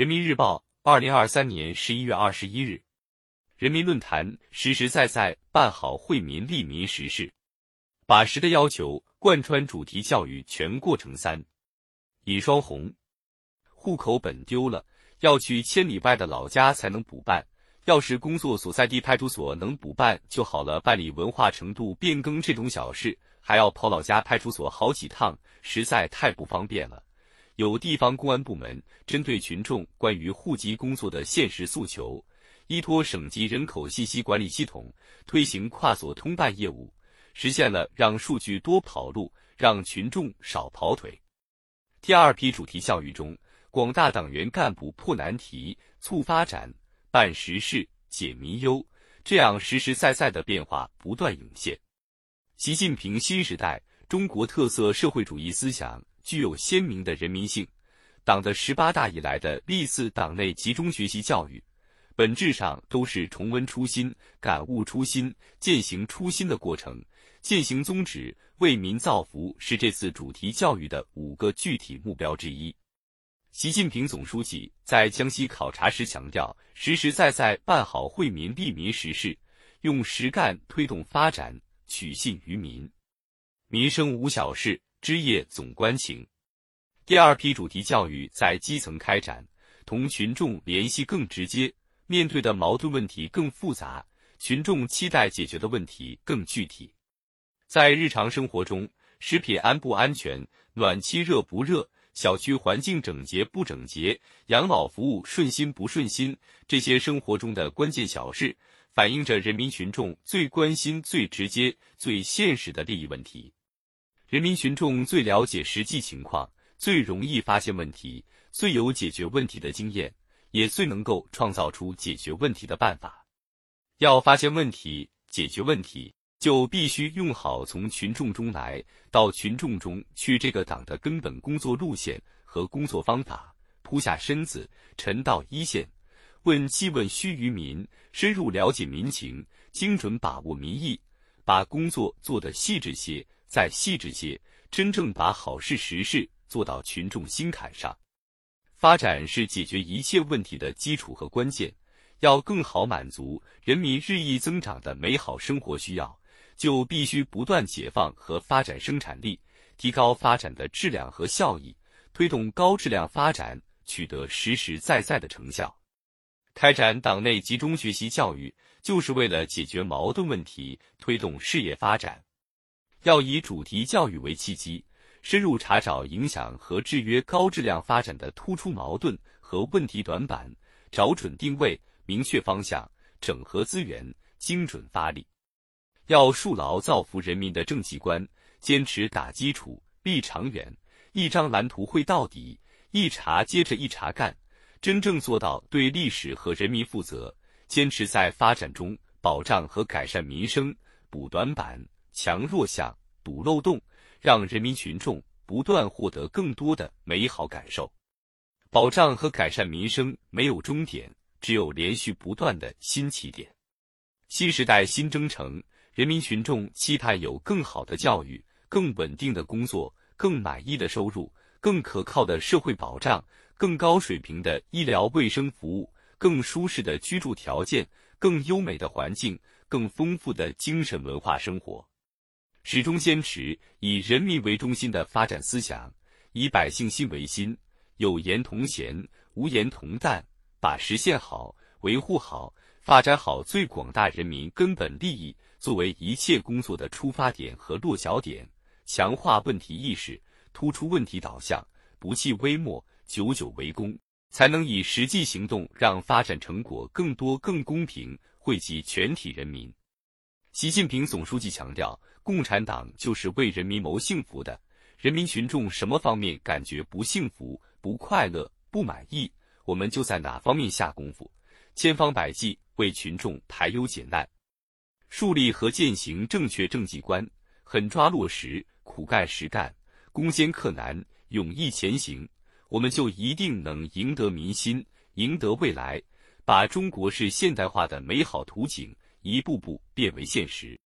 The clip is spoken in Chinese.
人民日报，二零二三年十一月二十一日，人民论坛实实在在办好惠民利民实事，把实的要求贯穿主题教育全过程。三，尹双红，户口本丢了，要去千里外的老家才能补办。要是工作所在地派出所能补办就好了，办理文化程度变更这种小事，还要跑老家派出所好几趟，实在太不方便了。有地方公安部门针对群众关于户籍工作的现实诉求，依托省级人口信息管理系统推行跨所通办业务，实现了让数据多跑路，让群众少跑腿。第二批主题教育中，广大党员干部破难题、促发展、办实事、解民忧，这样实实在在的变化不断涌现。习近平新时代中国特色社会主义思想。具有鲜明的人民性。党的十八大以来的历次党内集中学习教育，本质上都是重温初心、感悟初心、践行初心的过程。践行宗旨、为民造福是这次主题教育的五个具体目标之一。习近平总书记在江西考察时强调，实实在在办好惠民利民实事，用实干推动发展，取信于民。民生无小事。枝叶总关情。第二批主题教育在基层开展，同群众联系更直接，面对的矛盾问题更复杂，群众期待解决的问题更具体。在日常生活中，食品安不安全、暖气热不热、小区环境整洁不整洁、养老服务顺心不顺心，这些生活中的关键小事，反映着人民群众最关心、最直接、最现实的利益问题。人民群众最了解实际情况，最容易发现问题，最有解决问题的经验，也最能够创造出解决问题的办法。要发现问题、解决问题，就必须用好从群众中来到群众中去这个党的根本工作路线和工作方法，扑下身子，沉到一线，问气问须于民，深入了解民情，精准把握民意，把工作做得细致些。再细致些，真正把好事实事做到群众心坎上。发展是解决一切问题的基础和关键。要更好满足人民日益增长的美好生活需要，就必须不断解放和发展生产力，提高发展的质量和效益，推动高质量发展取得实实在在的成效。开展党内集中学习教育，就是为了解决矛盾问题，推动事业发展。要以主题教育为契机，深入查找影响和制约高质量发展的突出矛盾和问题短板，找准定位，明确方向，整合资源，精准发力。要树牢造福人民的政绩观，坚持打基础、立长远，一张蓝图绘到底，一茬接着一茬干，真正做到对历史和人民负责。坚持在发展中保障和改善民生，补短板。强弱项，堵漏洞，让人民群众不断获得更多的美好感受。保障和改善民生没有终点，只有连续不断的新起点。新时代新征程，人民群众期盼有更好的教育、更稳定的工作、更满意的收入、更可靠的社会保障、更高水平的医疗卫生服务、更舒适的居住条件、更优美的环境、更丰富的精神文化生活。始终坚持以人民为中心的发展思想，以百姓心为心，有言同贤，无言同担，把实现好、维护好、发展好最广大人民根本利益作为一切工作的出发点和落脚点，强化问题意识，突出问题导向，不弃微末，久久为功，才能以实际行动让发展成果更多、更公平惠及全体人民。习近平总书记强调。共产党就是为人民谋幸福的，人民群众什么方面感觉不幸福、不快乐、不满意，我们就在哪方面下功夫，千方百计为群众排忧解难，树立和践行正确政绩观，狠抓落实，苦干实干，攻坚克难，勇毅前行，我们就一定能赢得民心，赢得未来，把中国式现代化的美好图景一步步变为现实。